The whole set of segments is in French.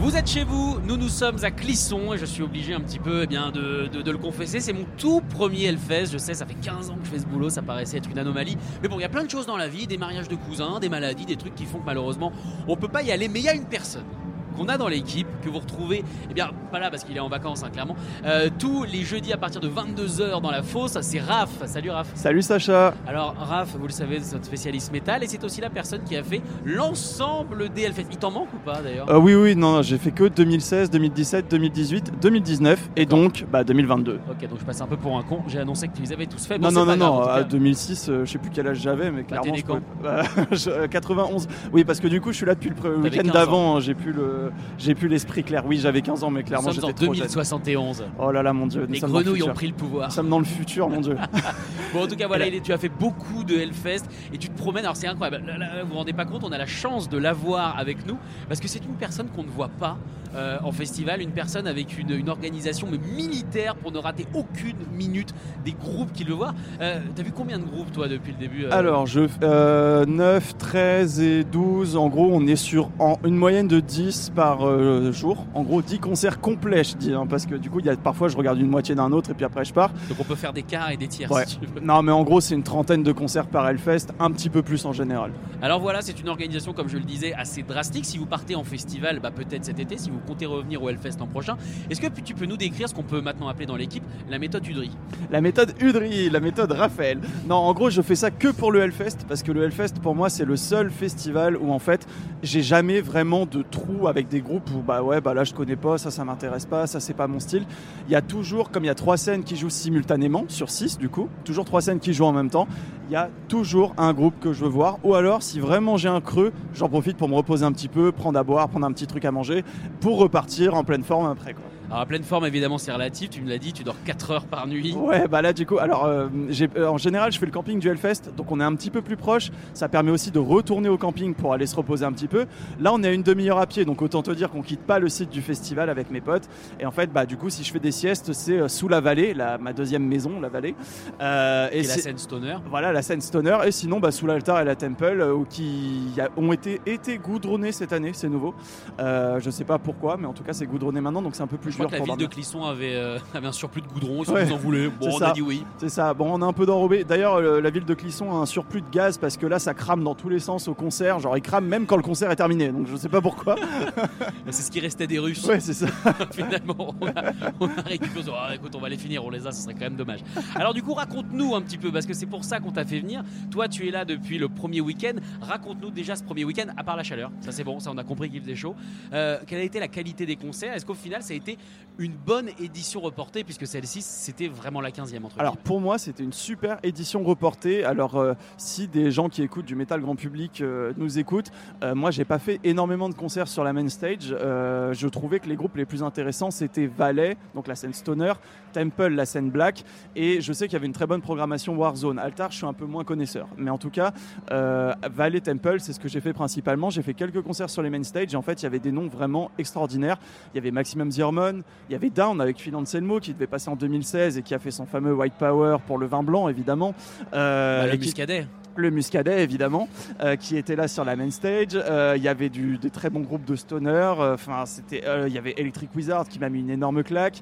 Vous êtes chez vous, nous nous sommes à Clisson et je suis obligé un petit peu eh bien, de, le confesser. C'est mon tout premier Hellfest. Je sais, ça fait 15 ans que je fais ce boulot, ça paraissait être une anomalie. Mais bon, il y a plein de choses dans la vie, des mariages de cousins, des maladies, des trucs qui font que malheureusement on peut pas y aller. Mais il y a une personne qu'on a dans l'équipe, que vous retrouvez, eh bien pas là parce qu'il est en vacances hein, clairement, euh, tous les jeudis à partir de 22h dans la fosse, c'est Raph. Salut Raph. Salut Sacha Alors Raph, vous le savez, c'est notre spécialiste métal et c'est aussi la personne qui a fait l'ensemble des Hellfest. Il t'en manque ou pas d'ailleurs Euh, Oui, oui, non, j'ai fait que 2016, 2017, 2018, 2019 et donc bah, 2022. Ok, donc je passe un peu pour un con. J'ai annoncé que tu les avais tous faits. Non, Bon, non, non, non, grave, tout à cas. 2006, euh, je sais plus quel âge j'avais, mais clairement. je pouvais- Bah, euh, 91. Oui, parce que du coup, je suis là depuis le week-end 15 d'avant, hein, j'ai plus le, j'ai plus l'esprit clair. Oui, j'avais 15 ans, mais clairement, sommes en j'étais trop jeune. 2071. Oh là là, mon dieu, nous Les le grenouilles ont pris le pouvoir. Nous sommes dans le futur, mon dieu. Bon, en tout cas, voilà, là- tu as fait beaucoup de Hellfest et tu te promènes. Alors, c'est incroyable. Là, là, vous vous rendez pas compte, on a la chance de l'avoir avec nous parce que c'est une personne qu'on ne voit pas euh, en festival, une personne avec une, une organisation mais militaire pour ne rater aucune minute des groupes qui le voient. Euh, T'as vu combien de groupes, toi, depuis le début euh Alors, je, euh, 9, 13 et 12, en gros, on est sur en, une moyenne de 10 par euh, jour. En gros, 10 concerts complets, je dis, hein, parce que du coup, il y a, parfois, je regarde une moitié d'un autre et puis après, je pars. Donc, on peut faire des quarts et des tiers Ouais. si tu veux. Non, mais en gros, c'est une trentaine de concerts par Hellfest, un petit peu plus en général. Alors voilà, c'est une organisation, comme je le disais, assez drastique. Si vous partez en festival, bah, peut-être cet été, si vous comptez revenir au Hellfest l'an prochain, est-ce que tu peux nous décrire ce qu'on peut maintenant appeler dans l'équipe la méthode Udry? La méthode Udry, la méthode Raphaël. Non, en gros, je fais ça que pour le Hellfest, parce que le Hellfest, pour moi, c'est le seul festival où, en fait, j'ai jamais vraiment de trou avec des groupes où, bah ouais, bah là, je connais pas, ça, ça m'intéresse pas, ça, c'est pas mon style. Il y a toujours, comme il y a trois scènes qui jouent simultanément, sur six, du coup, toujours trois scènes qui jouent en même temps, il y a toujours un groupe que je veux voir. Ou alors, si vraiment j'ai un creux, j'en profite pour me reposer un petit peu, prendre à boire, prendre un petit truc à manger, pour repartir en pleine forme après, quoi. Alors à pleine forme, évidemment, c'est relatif. Tu me l'as dit, tu dors 4 heures par nuit. Ouais, bah là du coup, alors euh, euh, en général, je fais le camping du Hellfest, donc on est un petit peu plus proche. Ça permet aussi de retourner au camping pour aller se reposer un petit peu. Là, on est à une demi-heure à pied, donc autant te dire qu'on quitte pas le site du festival avec mes potes. Et en fait, bah du coup, si je fais des siestes, c'est euh, sous la vallée, la, ma deuxième maison, la vallée. Euh, Et la scène stoner. voilà la scène stoner et sinon bah, sous l'altar et la temple qui a- ont été, été goudronnés cette année c'est nouveau je sais pas pourquoi mais en tout cas c'est goudronné maintenant donc c'est un peu plus crois que la ville de. Clisson avait, euh, avait un surplus de goudron. Ils Ouais. vous en voulaient. Bon, on ça. a dit oui. C'est ça. Bon, on a un peu d'enrobé. D'ailleurs, la ville de Clisson a un surplus de gaz parce que là, ça crame dans tous les sens au concert. Genre, il crame même quand le concert est terminé. Donc, je sais pas pourquoi. C'est ce qui restait des Russes. Ouais, c'est ça. Finalement, on a, on a récupéré. Ah, écoute, on va les finir, on les a, ce serait quand même dommage. Alors, du coup, raconte-nous un petit peu, parce que c'est pour ça qu'on t'a fait venir. Toi, tu es là depuis le premier week-end. Raconte-nous déjà ce premier week-end, à part la chaleur. Ça, c'est bon, ça, on a compris qu'il faisait chaud. Euh, quelle a été la qualité des concerts? Est-ce qu'au final, ça a été une bonne édition reportée, puisque celle-ci, c'était vraiment la 15e entre Alors, guillemets. pour moi, c'était une super édition reportée. Alors, euh, si des gens qui écoutent du métal grand public euh, nous écoutent, euh, moi, j'ai pas fait énormément de concerts sur la main stage. Euh, je trouvais que les groupes les plus intéressants, c'était Valet, donc la scène stoner, Temple, la scène black, et je sais qu'il y avait une très bonne programmation Warzone. Altar, je suis un peu moins connaisseur, mais en tout cas, Valet, Temple, c'est ce que j'ai fait principalement. J'ai fait quelques concerts sur les main stage, et en fait, il y avait des noms vraiment extraordinaires. Il y avait Maximum Zirmon, il y avait Down avec Phil Anselmo qui devait passer en 2016 et qui a fait son fameux White Power pour le vin blanc, évidemment. Euh, Bah, le et qui- muscadet. Le Muscadet évidemment euh, qui était là sur la main stage. Euh, il y avait du, des très bons groupes de stoner euh, enfin c'était il y avait Electric Wizard qui m'a mis une énorme claque.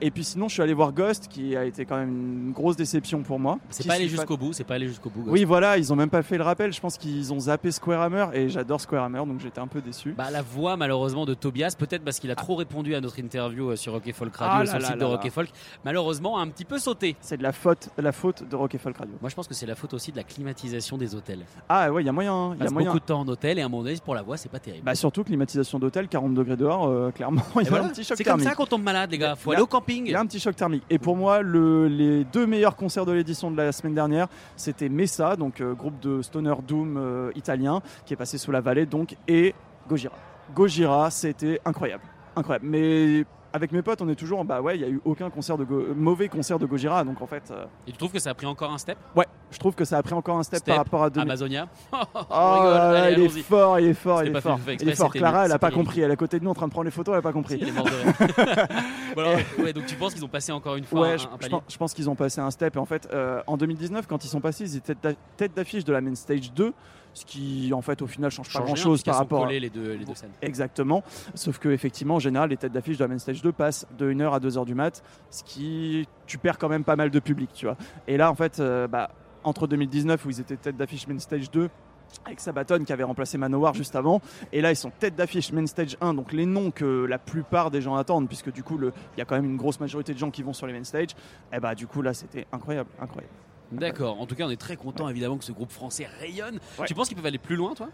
Et puis sinon je suis allé voir Ghost qui a été quand même une grosse déception pour moi. C'est pas allé jusqu'au bout, c'est pas allé jusqu'au bout. oui voilà ils ont même pas fait le rappel. Je pense qu'ils ont zappé Square Hammer et j'adore Square Hammer donc j'étais un peu déçu. Bah, la voix malheureusement de Tobias, peut-être parce qu'il a trop répondu à notre interview sur Rock et Folk Radio, Ah sur le là site de là Rock là. et Folk, malheureusement a un petit peu sauté. c'est de la faute la faute de Rock et Folk Radio. Moi je pense que c'est la faute aussi de la climatisation des hôtels. ah ouais il y a moyen il y a moyen beaucoup de temps en hôtel et à un moment donné pour la voix c'est pas terrible. bah surtout climatisation d'hôtel 40 degrés dehors euh, clairement il y a voilà, un petit choc c'est comme thermique ça qu'on tombe malade les gars, faut Il y a- aller au Il camping. y a un petit choc thermique. Et pour moi, le- les deux meilleurs concerts de l'édition de la semaine dernière, c'était Messa, donc euh, groupe de stoner doom euh, italien, qui est passé sous la vallée, donc, et Gojira. Gojira, c'était incroyable, incroyable. Mais avec mes potes, on est toujours, bah ouais, il y a eu aucun concert de Go- mauvais concert de Gojira, donc en fait, euh, Et tu trouves que ça a pris encore un step? Ouais, je trouve que ça a pris encore un step, Step, par rapport à 2000. Amazonia Oh là, allez, il est fort, il est fort, il pas est fort. exprès, Il est fort. Clara, elle a pas compris. Elle est à côté de nous en train de prendre les photos, elle a pas compris. Est mort de ouais, donc tu penses qu'ils ont passé encore une fois Ouais, un, je, un je palier pense, je pense qu'ils ont passé un step. Et en fait, euh, en 2019, quand ils sont passés, ils étaient tête d'affiche de la main stage 2, ce qui, en fait, au final, change pas grand chose par rapport. à- les deux, les deux scènes. Exactement. Sauf que, effectivement, en général, les têtes d'affiche de la main stage 2 passent de 1h à 2h du mat, ce qui. Tu perds quand même pas mal de public, tu vois. Et là, en fait, euh, bah, entre 2019, où ils étaient tête d'affiche main stage 2, avec Sabaton qui avait remplacé Manowar juste avant. Et là, ils sont tête d'affiche Main Stage 1, donc les noms que la plupart des gens attendent, puisque du coup, il y a quand même une grosse majorité de gens qui vont sur les Main Stage. Et bah, du coup, là, c'était incroyable, incroyable. D'accord. En tout cas, on est très content évidemment que ce groupe français rayonne. Ouais. Tu penses qu'ils peuvent aller plus loin, toi?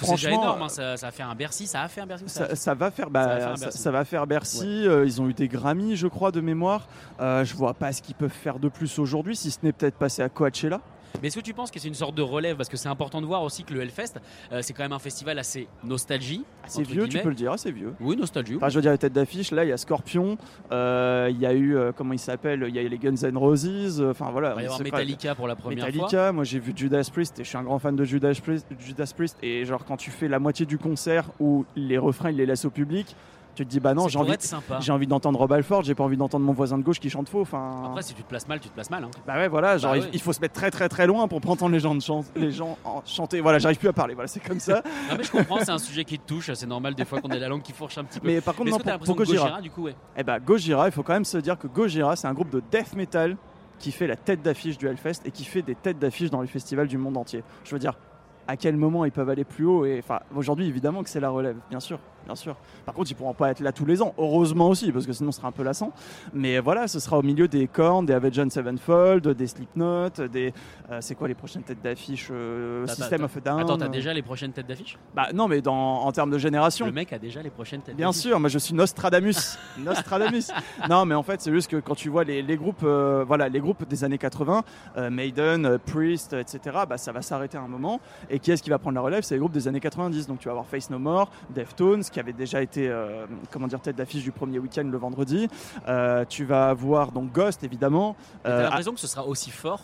C'est déjà énorme. hein, ça, ça a fait un Bercy. Ça a fait un Bercy. ça va faire, bah, Ça va faire un ça, Bercy. ça va faire Bercy. Euh, ils ont eu des Grammys, je crois, de mémoire. Euh, je vois pas ce qu'ils peuvent faire de plus aujourd'hui, si ce n'est peut-être passer à Coachella. Mais est-ce que tu penses que c'est une sorte de relève? Parce que c'est important de voir aussi que le Hellfest, euh, c'est quand même un festival assez nostalgie. C'est entre vieux, tu peux le dire, c'est vieux. Oui, nostalgie. Enfin, je veux dire, les têtes d'affiche, là, il y a Scorpion, euh, il y a eu, euh, comment il s'appelle, il y a eu les Guns N' Roses, enfin voilà. Il va y avoir Metallica pour la première fois. Metallica, moi j'ai vu Judas Priest et je suis un grand fan de Judas Priest, Judas Priest et genre quand tu fais la moitié du concert où les refrains ils les laissent au public, tu te dis bah non j'ai envie, j'ai envie d'entendre Rob Alford, j'ai pas envie d'entendre mon voisin de gauche qui chante faux, enfin. Après, si tu te places mal, tu te places mal. hein. Bah ouais voilà, genre Bah il- ouais. il faut se mettre très très très loin pour pas entendre les gens, de chan- les gens en- chanter. Voilà, j'arrive plus à parler, voilà c'est comme ça. Non, mais je comprends, c'est un sujet qui te touche. C'est normal des fois qu'on ait la langue qui fourche un petit peu. Mais par contre Mais non, pour, Gojira, du coup, ouais. eh bah Gojira, il faut quand même se dire que Gojira c'est un groupe de death metal qui fait la tête d'affiche du Hellfest et qui fait des têtes d'affiche dans les festivals du monde entier. Je veux dire, à quel moment ils peuvent aller plus haut et enfin aujourd'hui évidemment que c'est la relève, bien sûr, bien sûr. Par contre, ils pourront pas être là tous les ans, heureusement aussi parce que sinon ce serait un peu lassant. Mais voilà, ce sera au milieu des Korn, des Avenged Sevenfold, des Slipknot, des euh, c'est quoi les prochaines têtes d'affiche euh, Attends, System attends. of a Down. Attends, t'as euh, déjà les prochaines têtes d'affiche? Bah non, mais dans en termes de génération. Le mec a déjà les prochaines têtes Bien sûr, moi je suis Nostradamus. Nostradamus. non, mais en fait, c'est juste que quand tu vois les, les groupes, euh, voilà, les groupes des années 80, euh, Maiden, Priest, etc., bah, ça va s'arrêter à un moment. Et qui est-ce qui va prendre la relève? C'est les groupes des années 90. Donc tu vas avoir Face No More, Deftones, qui avait déjà été, euh, comment dire, tête d'affiche du premier week-end le vendredi. Euh, tu vas avoir donc Ghost, évidemment. Mais Euh, T'as l'impression que ce sera aussi fort?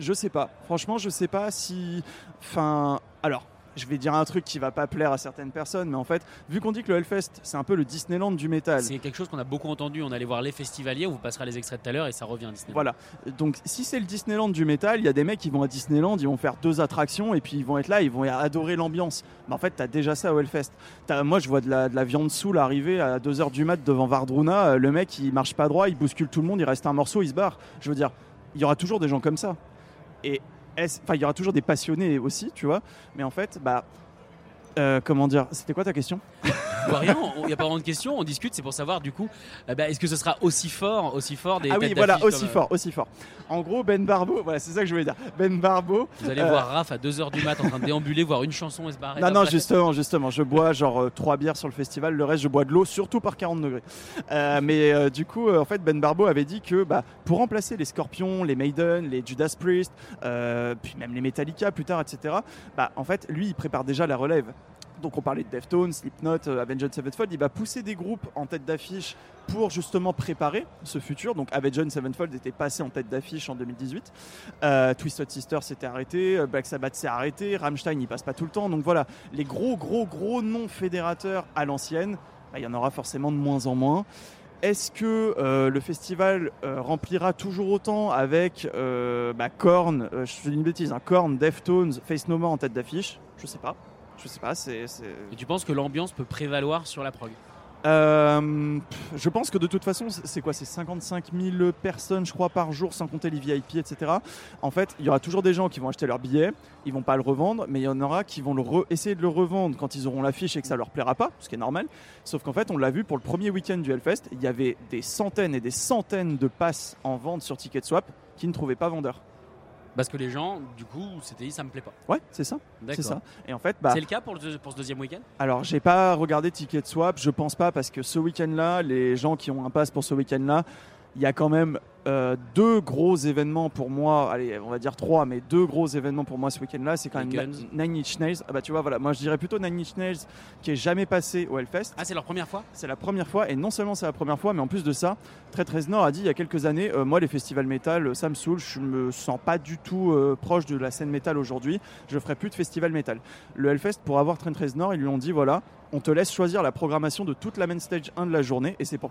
Je sais pas. Franchement, je sais pas si. Enfin. Alors. Je vais dire un truc qui va pas plaire à certaines personnes, mais en fait, vu qu'on dit que le Hellfest, c'est un peu le Disneyland du métal. C'est quelque chose qu'on a beaucoup entendu. On allait voir les festivaliers, on vous passera les extraits tout à l'heure et ça revient Disney. Voilà. Donc, si c'est le Disneyland du métal, il y a des mecs qui vont à Disneyland, ils vont faire deux attractions et puis ils vont être là, ils vont adorer l'ambiance. Mais en fait, t'as déjà ça au Hellfest. Moi, je vois de la, de la viande soule arriver à 2h du mat devant Vardruna. Euh, Le mec, il marche pas droit, il bouscule tout le monde, il reste un morceau, il se barre. Je veux dire, il y aura toujours des gens comme ça. Et enfin, il y aura toujours des passionnés aussi, tu vois. Mais en fait, bah. euh, comment dire C'était quoi ta question? Il n'y a pas vraiment de questions, on discute, c'est pour savoir du coup, euh, bah, est-ce que ce sera aussi fort, aussi fort des Ah oui, voilà, aussi comme, euh, fort, aussi fort. En gros, Ben Barbeau, voilà, c'est ça que je voulais dire. Ben Barbeau, Vous allez Euh, voir Raph à 2h du mat en train de déambuler, voir une chanson et se barrer. Non, non, justement, justement, je bois genre euh, trois bières sur le festival, le reste je bois de l'eau, surtout par 40 degrés. Euh, mais euh, du coup, euh, en fait, Ben Barbeau avait dit que bah, pour remplacer les Scorpions, les Maiden, les Judas Priest, euh, puis même les Metallica plus tard, etc., bah, en fait, lui, il prépare déjà la relève. Donc on parlait de Deftones, Slipknot, euh, Avenged Sevenfold, il va pousser des groupes en tête d'affiche pour justement préparer ce futur. Donc Avenged Sevenfold était passé en tête d'affiche en 2018. Euh, Twisted Sister s'était arrêté, euh, Black Sabbath s'est arrêté, Rammstein il passe pas tout le temps. Donc voilà, les gros gros gros noms fédérateurs à l'ancienne, bah, il y en aura forcément de moins en moins. Est-ce que le festival remplira toujours autant avec euh, bah, Korn, je fais une bêtise, hein, Korn, Deftones, Face No More en tête d'affiche? Je sais pas. Je sais pas, c'est. Et tu penses que l'ambiance peut prévaloir sur la prog Euh, je pense que de toute façon, c'est quoi C'est 55 000 personnes, je crois, par jour, sans compter les VIP, etc. En fait, il y aura toujours des gens qui vont acheter leur billet, ils vont pas le revendre, mais il y en aura qui vont le essayer de le revendre quand ils auront l'affiche et que ça leur plaira pas, ce qui est normal. Sauf qu'en fait, on l'a vu pour le premier week-end du Hellfest, il y avait des centaines et des centaines de passes en vente sur Ticketswap qui ne trouvaient pas vendeur. Parce que les gens, du coup, s'étaient dit ça me plaît pas. Ouais, c'est ça, c'est ça. Et en fait, bah, C'est le cas pour, le deux- pour ce deuxième week-end? Alors, j'ai pas regardé Ticketswap, je pense pas, parce que ce week-end-là, les gens qui ont un pass pour ce week-end-là, il y a quand même euh, deux gros événements pour moi, allez, on va dire trois, mais deux gros événements pour moi ce week-end-là, c'est quand même Nine Inch Nails. Ah bah tu vois, voilà, moi je dirais plutôt Nine Inch Nails qui est jamais passé au Hellfest. Ah, c'est leur première fois? C'est la première fois, et non seulement c'est la première fois, mais en plus de ça, Très Très Nord a dit il y a quelques années euh, Moi, les festivals métal, euh, ça me saoule, je me sens pas du tout euh, proche de la scène métal aujourd'hui, je ferai plus de festival métal. Le Hellfest, pour avoir Très Nord, ils lui ont dit voilà, on te laisse choisir la programmation de toute la main stage 1 de la journée, et c'est pour,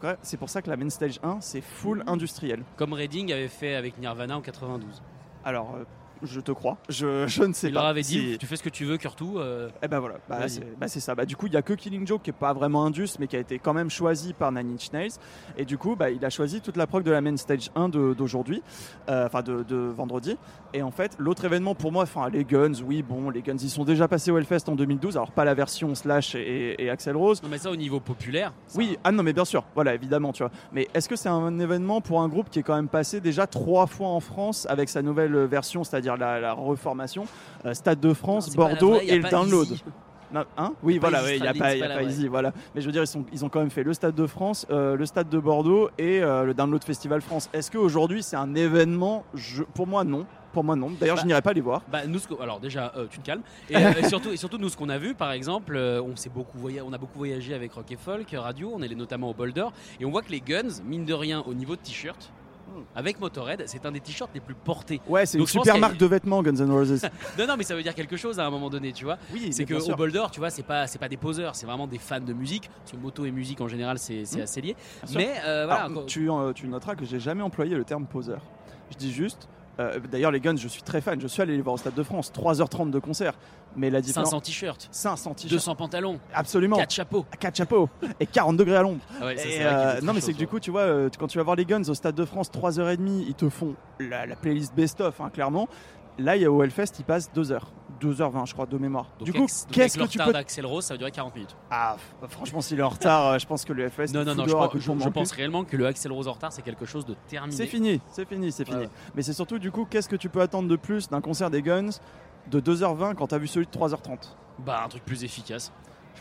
ça que la main stage 1, c'est full industriel. Comme Reading avait fait avec Nirvana en 92. Alors. Je te crois, je, je ne sais Il pas. leur avait dit tu fais ce que tu veux, Kurtou. euh, Eh ben voilà, bah, c'est bah, ça. Bah, du coup, il y a que Killing Joke qui est pas vraiment indus, mais qui a été quand même choisi par Nine Inch Nails. Et du coup, bah, il a choisi toute la prog de la main stage 1 de- d'aujourd'hui, euh, enfin de, de vendredi. Et en fait, l'autre événement pour moi, enfin les Guns, oui, bon, les Guns, ils sont déjà passés au Hellfest en 2012. Alors pas la version Slash et, et Axel Rose. Non, mais ça au niveau populaire. ça- Oui, ah non, mais bien sûr, voilà, évidemment, tu vois. Mais est-ce que c'est un événement pour un groupe qui est quand même passé déjà trois fois en France avec sa nouvelle version, c'est-à-dire la, la reformation euh, Stade de France, Bordeaux vraie, et le download. Easy. Non, hein oui, voilà, il n'y a pas, y a pas. Easy, voilà. Mais je veux dire, ils, sont, ils ont quand même fait le Stade de France, euh, le Stade de Bordeaux et euh, le Download Festival France. Est-ce qu'aujourd'hui c'est un événement? Je- Pour moi, non. Pour moi, non. D'ailleurs, Bah, je n'irai pas les voir. Bah, nous, alors déjà, euh, tu te calmes. Et, et surtout, et surtout, nous, ce qu'on a vu, par exemple, on, s'est beaucoup on a beaucoup voyagé avec Rock et Folk Radio, on est notamment au Boulder, et on voit que les Guns, mine de rien, au niveau de t-shirt. Avec Motorhead, c'est un des t-shirts les plus portés. Ouais, c'est une super a- marque de vêtements, Guns N' Roses. Non, non, mais ça veut dire quelque chose à un moment donné, tu vois. oui, C'est qu'au sûr. Boulder, tu vois, c'est pas, c'est pas des poseurs, c'est vraiment des fans de musique. Parce que moto et musique en général, c'est Hmm. assez lié. Bien. Mais euh, voilà, Alors, tu, euh, tu noteras que j'ai jamais employé le terme poseur. Je dis juste. Euh, D'ailleurs, les Guns, je suis très fan. Je suis allé les voir au Stade de France. 3h30 de concert. Mais la différence. 500 t-shirts, 500 t-shirts. 200 pantalons, Absolument. 4 chapeaux. 4 chapeaux. et 40 degrés à l'ombre. Ah ouais, euh, non mais c'est que du coup tu vois euh, quand tu vas voir les Guns au Stade de France 3h30 ils te font la, la playlist best of hein, clairement là il y a au Hellfest ils passent 2h 2h20 je crois de mémoire Donc, du coup qu'est-ce que le tu retard peux d'Axel Rose, ça va durer 40 minutes. ah franchement s'il est en retard euh, je pense que le Hellfest Non, non, non, je, je- pense réellement que le Axel Rose en retard, c'est quelque chose de terminé. c'est fini c'est fini c'est fini ouais. mais c'est surtout du coup qu'est-ce que tu peux attendre de plus d'un concert des Guns de 2h20 quand t'as vu celui de 3h30 Bah, un truc plus efficace.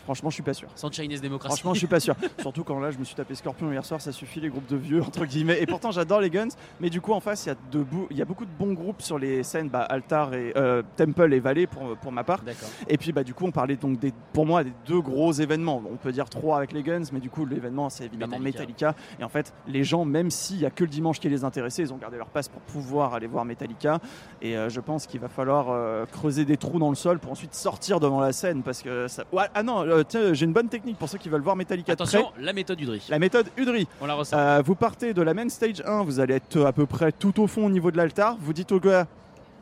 Franchement je suis pas sûr Sans Chinese démocratie. Franchement, je suis pas sûr. Surtout quand là, je me suis tapé Scorpion hier soir, ça suffit les groupes de vieux entre guillemets. Et pourtant, j'adore les Guns, mais du coup, en face, il y a de bou- il y a beaucoup de bons groupes sur les scènes, bah, Altar et euh, Temple et Valley pour pour ma part. D'accord. Et puis, bah, du coup, on parlait donc des, pour moi, des deux gros événements. On peut dire trois avec les Guns, mais du coup, l'événement, c'est évidemment Metallica. Metallica. Et en fait, les gens, même s'il y a que le dimanche qui les intéressait, ils ont gardé leur passe pour pouvoir aller voir Metallica. Et euh, je pense qu'il va falloir euh, creuser des trous dans le sol pour ensuite sortir devant la scène parce que ça. Ah non, euh, tiens, j'ai une bonne technique pour ceux qui veulent voir Metallica de Attention, près. la méthode Udry. La méthode Udry. On la ressent. Euh, vous partez de la main stage 1, vous allez être à peu près tout au fond au niveau de l'altar. Vous dites au gars,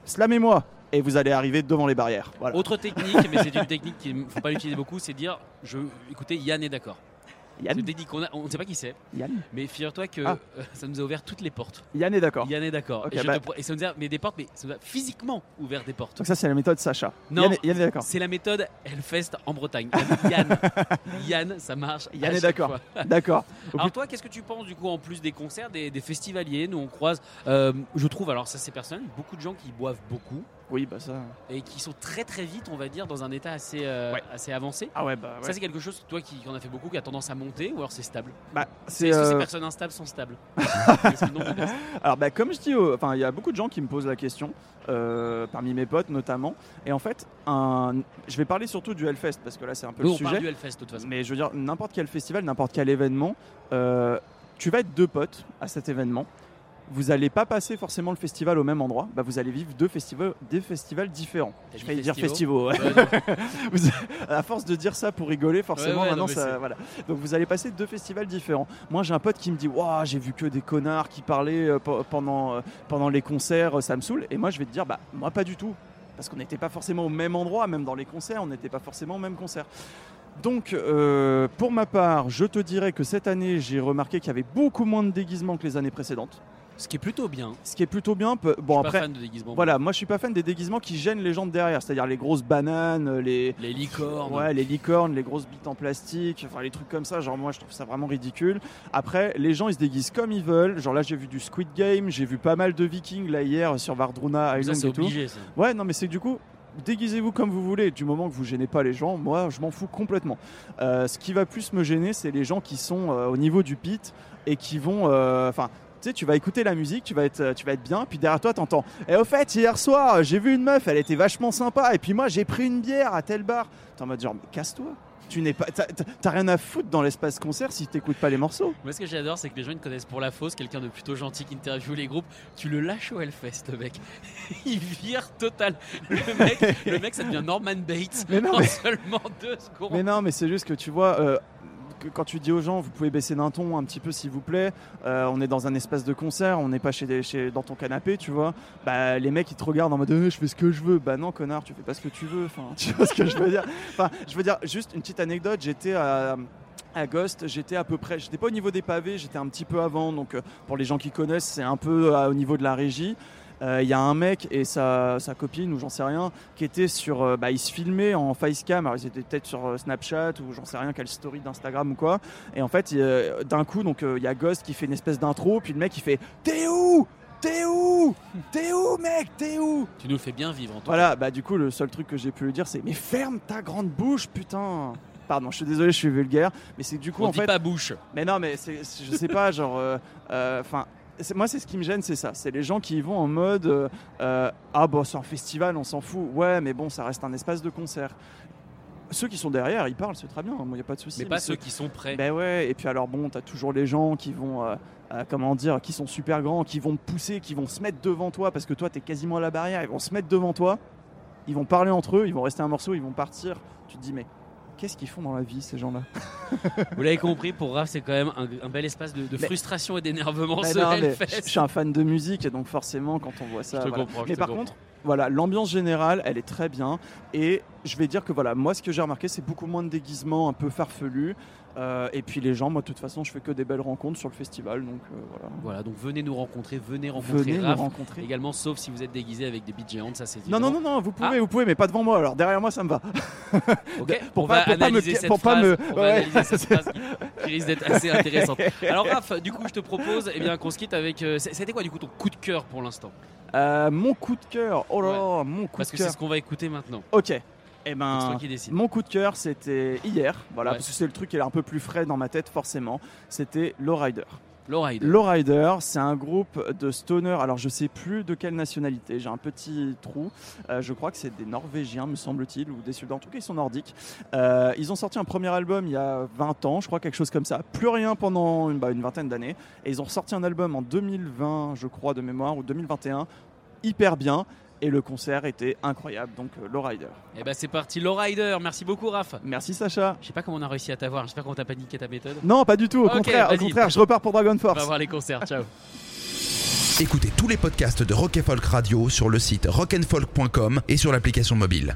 slamez-moi. Et vous allez arriver devant les barrières. Voilà. Autre technique, mais c'est une technique qu'il ne faut pas l'utiliser beaucoup, c'est dire je, écoutez, Yann est d'accord. Yann, C'est technique on ne sait pas qui c'est, Yann, mais figure-toi que Ah. euh, ça nous a ouvert toutes les portes. Yann est d'accord. Yann est d'accord. Et, bah- et ça nous a mais des portes, mais ça nous a physiquement ouvert des portes. Donc ça, c'est la méthode Sacha. Non. Yann, est- Yann est d'accord. C'est la méthode Hellfest en Bretagne. Yann, Yann, ça marche. Yann est d'accord. D'accord. Alors toi, qu'est-ce que tu penses du coup en plus des concerts, des, des festivaliers? Nous on croise, euh, je trouve, alors ça c'est personnel, beaucoup de gens qui boivent beaucoup Oui, bah ça. et qui sont très très vite, on va dire, dans un état assez, euh, Ouais. assez avancé. Ah ouais, bah Ça c'est quelque chose, toi qui en as fait beaucoup, qui a tendance à monter ou alors c'est stable? Bah, C'est. Est-ce que ces euh, personnes instables sont stables? Alors, bah, comme je dis, enfin, il y a beaucoup de gens qui me posent la question, euh, parmi mes potes notamment. Et en fait, un... je vais parler surtout du Hellfest parce que là, c'est un peu Oui, le on parle sujet. du Hellfest de toute façon. Mais je veux dire, n'importe quel festival, n'importe quel événement, tu vas être deux potes à cet événement. Vous n'allez pas passer forcément le festival au même endroit. Bah, vous allez vivre deux festivals, des festivals différents. Je vais dire ouais. Vous- à force de dire ça pour rigoler, forcément, Ouais, ouais, maintenant, non, ça, voilà. Donc vous allez passer deux festivals différents. Moi, j'ai un pote qui me dit, waouh, j'ai vu que des connards qui parlaient euh, pe- pendant euh, pendant les concerts, euh, ça me saoule. Et moi, je vais te dire, bah moi, pas du tout, parce qu'on n'était pas forcément au même endroit, même dans les concerts, on n'était pas forcément au même concert. Donc, euh, pour ma part, je te dirais que cette année, j'ai remarqué qu'il y avait beaucoup moins de déguisements que les années précédentes. Ce qui est plutôt bien. Ce qui est plutôt bien. Bon, je suis pas après, fan de déguisement. voilà, moi, je suis pas fan des déguisements qui gênent les gens de derrière, c'est-à-dire les grosses bananes, les, Les licornes. Ouais, les licornes, les grosses bites en plastique, enfin les trucs comme ça, genre moi je trouve ça vraiment ridicule. Après, les gens ils se déguisent comme ils veulent. Genre là j'ai vu du Squid Game, j'ai vu pas mal de Vikings là hier sur Vardruna ça Island c'est et tout. obligé. Ça. Ouais, non mais c'est que du coup, déguisez-vous comme vous voulez, du moment que vous gênez pas les gens, moi je m'en fous complètement. Euh, ce qui va plus me gêner, c'est les gens qui sont euh, au niveau du pit et qui vont, euh, enfin. Tu sais, tu vas écouter la musique, tu vas être, tu vas être bien, puis derrière toi, t'entends. Et au fait, hier soir, j'ai vu une meuf, elle était vachement sympa, et puis moi, j'ai pris une bière à tel bar. T'es en mode genre, casse-toi. Tu n'es pas, t'as- rien à foutre dans l'espace concert si t'écoutes pas les morceaux. Moi, ce que j'adore, c'est que les gens ils te connaissent pour la fausse, quelqu'un de plutôt gentil qui interviewe les groupes. Tu le lâches au Hellfest, le mec. Il vire total. Le mec, le mec ça devient Norman Bates Mais non, en mais- seulement deux secondes. Mais non, mais c'est juste que tu vois, euh, quand tu dis aux gens, vous pouvez baisser d'un ton un petit peu s'il vous plaît, euh, on est dans un espace de concert, on n'est pas chez, chez- dans ton canapé, tu vois, bah les mecs ils te regardent en mode Eh, je fais ce que je veux. Bah non, connard, tu fais pas ce que tu veux. Enfin, tu vois ce que je veux dire? Enfin, je veux dire, juste une petite anecdote, j'étais à. À Ghost, j'étais à peu près, j'étais pas au niveau des pavés, j'étais un petit peu avant. Donc, euh, pour les gens qui connaissent, c'est un peu euh, au niveau de la régie. Euh, Il y a un mec et sa, sa copine, ou j'en sais rien, qui était sur. euh, bah, ils se filmaient en facecam. Alors, ils étaient peut-être sur euh, Snapchat ou j'en sais rien, quelle story d'Instagram ou quoi. Et en fait, euh, d'un coup, donc euh, il y a Ghost qui fait une espèce d'intro, puis le mec il fait T'es où? T'es où? T'es où, mec? T'es où? Tu nous fais bien vivre en tout Voilà, bah du coup, le seul truc que j'ai pu lui dire, c'est Mais ferme ta grande bouche, putain Pardon, je suis désolé, je suis vulgaire, mais c'est du coup, On en dit fait. pas bouche. Mais non, mais je sais pas, genre. euh, euh, Enfin. Moi, c'est ce qui me gêne, c'est ça. C'est les gens qui y vont en mode euh, euh, Ah, bah, c'est un festival, on s'en fout. Ouais, mais bon, ça reste un espace de concert. Ceux qui sont derrière, ils parlent, c'est très bien, il n'y a pas de souci. Mais pas ceux qui sont prêts. Ben ouais, et puis alors bon, t'as toujours les gens qui vont, euh, euh, comment dire, qui sont super grands, qui vont te pousser, qui vont se mettre devant toi parce que toi t'es quasiment à la barrière, ils vont se mettre devant toi, ils vont parler entre eux, ils vont rester un morceau, ils vont partir. Tu te dis mais qu'est-ce qu'ils font dans la vie ces gens-là Vous l'avez compris, pour Raph, c'est quand même un, un bel espace de, de Mais- frustration et d'énervement je je suis un fan de musique et donc forcément quand on voit ça. Je te voilà. comprends, je Mais te par comprends. contre, voilà, l'ambiance générale, elle est très bien. Et je vais dire que voilà, moi ce que j'ai remarqué, c'est beaucoup moins de déguisements un peu farfelus. Euh, et puis les gens, moi de toute façon, je fais que des belles rencontres sur le festival. Donc euh, voilà. Voilà, donc venez nous rencontrer, venez rencontrer Venez nous Raph. rencontrer. Également, sauf si vous êtes déguisé avec des bites géantes, ça c'est Non, non, non, non, vous pouvez, vous pouvez, mais pas devant moi. Alors derrière moi, ça me va. Ok, Pour on pas- va pour pas me- analyser cette pour pas phrase, me- on va ouais. analyser cette phrase qui, qui risque d'être assez intéressante. Alors Raph, du coup, je te propose eh bien, qu'on se quitte avec... euh, C'était quoi du coup ton coup de cœur pour l'instant? Euh, mon coup de cœur. Oh là mon coup Parce de que c'est cœur. ce qu'on va écouter maintenant. Ok. Eh ben, mon coup de cœur, c'était hier. Voilà, Ouais. parce que c'est le truc qui est un peu plus frais dans ma tête, forcément. C'était Lowrider. Lowrider. Lowrider, c'est un groupe de stoner. Alors, je sais plus de quelle nationalité. J'ai un petit trou. Euh, je crois que c'est des Norvégiens, me semble-t-il, ou des Suédois. En tout cas, ils sont nordiques. Euh, ils ont sorti un premier album il y a 20 ans, je crois, quelque chose comme ça. Plus rien pendant une, bah, une vingtaine d'années. Et ils ont sorti un album en 2020, je crois, de mémoire, ou 2021, hyper bien. Et le concert était incroyable. Donc, euh, Lowrider. Et ben c'est parti, Lowrider. Merci beaucoup Raph. Merci, Sacha. Je sais pas comment on a réussi à t'avoir, j'espère qu'on t'a pas niqué ta méthode. Non, pas du tout. Au contraire, au contraire, je repars pour Dragon On va Force. voir les concerts, ciao. Écoutez tous les podcasts de Rock Folk Radio sur le site rockandfolk.com et sur l'application mobile.